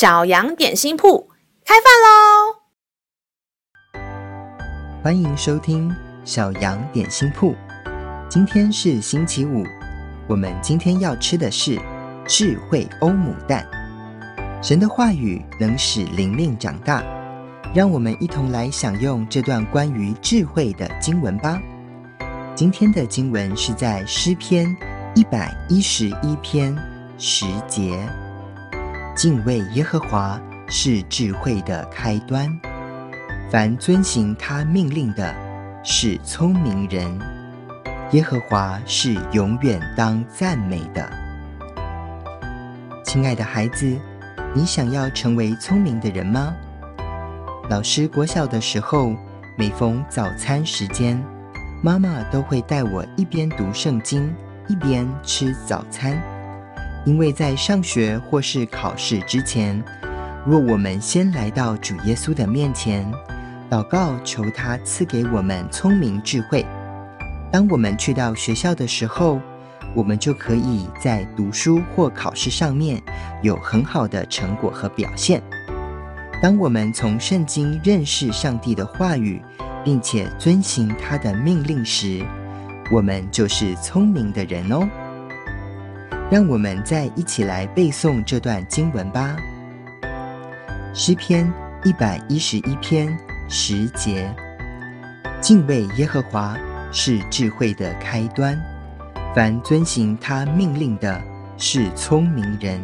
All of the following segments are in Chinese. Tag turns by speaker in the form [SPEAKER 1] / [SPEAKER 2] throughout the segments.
[SPEAKER 1] 小羊点心铺开饭喽！
[SPEAKER 2] 欢迎收听小羊点心铺。今天是星期五，我们今天要吃的是智慧欧姆蛋。神的话语能使灵命长大，让我们一同来享用这段关于智慧的经文吧。今天的经文是在诗篇一百一十一篇十节。敬畏耶和华是智慧的开端，凡遵行他命令的，是聪明人。耶和华是永远当赞美的。亲爱的孩子，你想要成为聪明的人吗？老师国小的时候，每逢早餐时间，妈妈都会带我一边读圣经，一边吃早餐。因为在上学或是考试之前，若我们先来到主耶稣的面前，祷告求他赐给我们聪明智慧，当我们去到学校的时候，我们就可以在读书或考试上面有很好的成果和表现。当我们从圣经认识上帝的话语，并且遵行他的命令时，我们就是聪明的人哦。让我们再一起来背诵这段经文吧。诗篇一百一十一篇十节：敬畏耶和华是智慧的开端，凡遵行他命令的，是聪明人。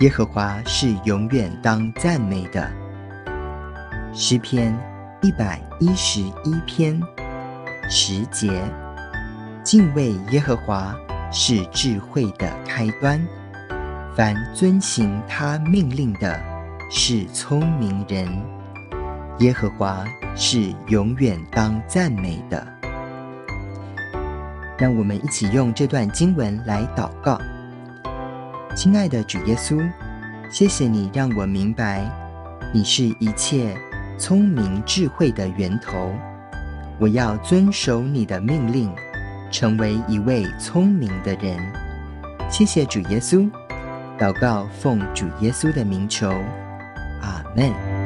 [SPEAKER 2] 耶和华是永远当赞美的。诗篇一百一十一篇十节：敬畏耶和华。是智慧的开端，凡遵行他命令的，是聪明人。耶和华是永远当赞美的。让我们一起用这段经文来祷告。亲爱的主耶稣，谢谢你让我明白，你是一切聪明智慧的源头。我要遵守你的命令。成为一位聪明的人，谢谢主耶稣。祷告奉主耶稣的名求，阿门。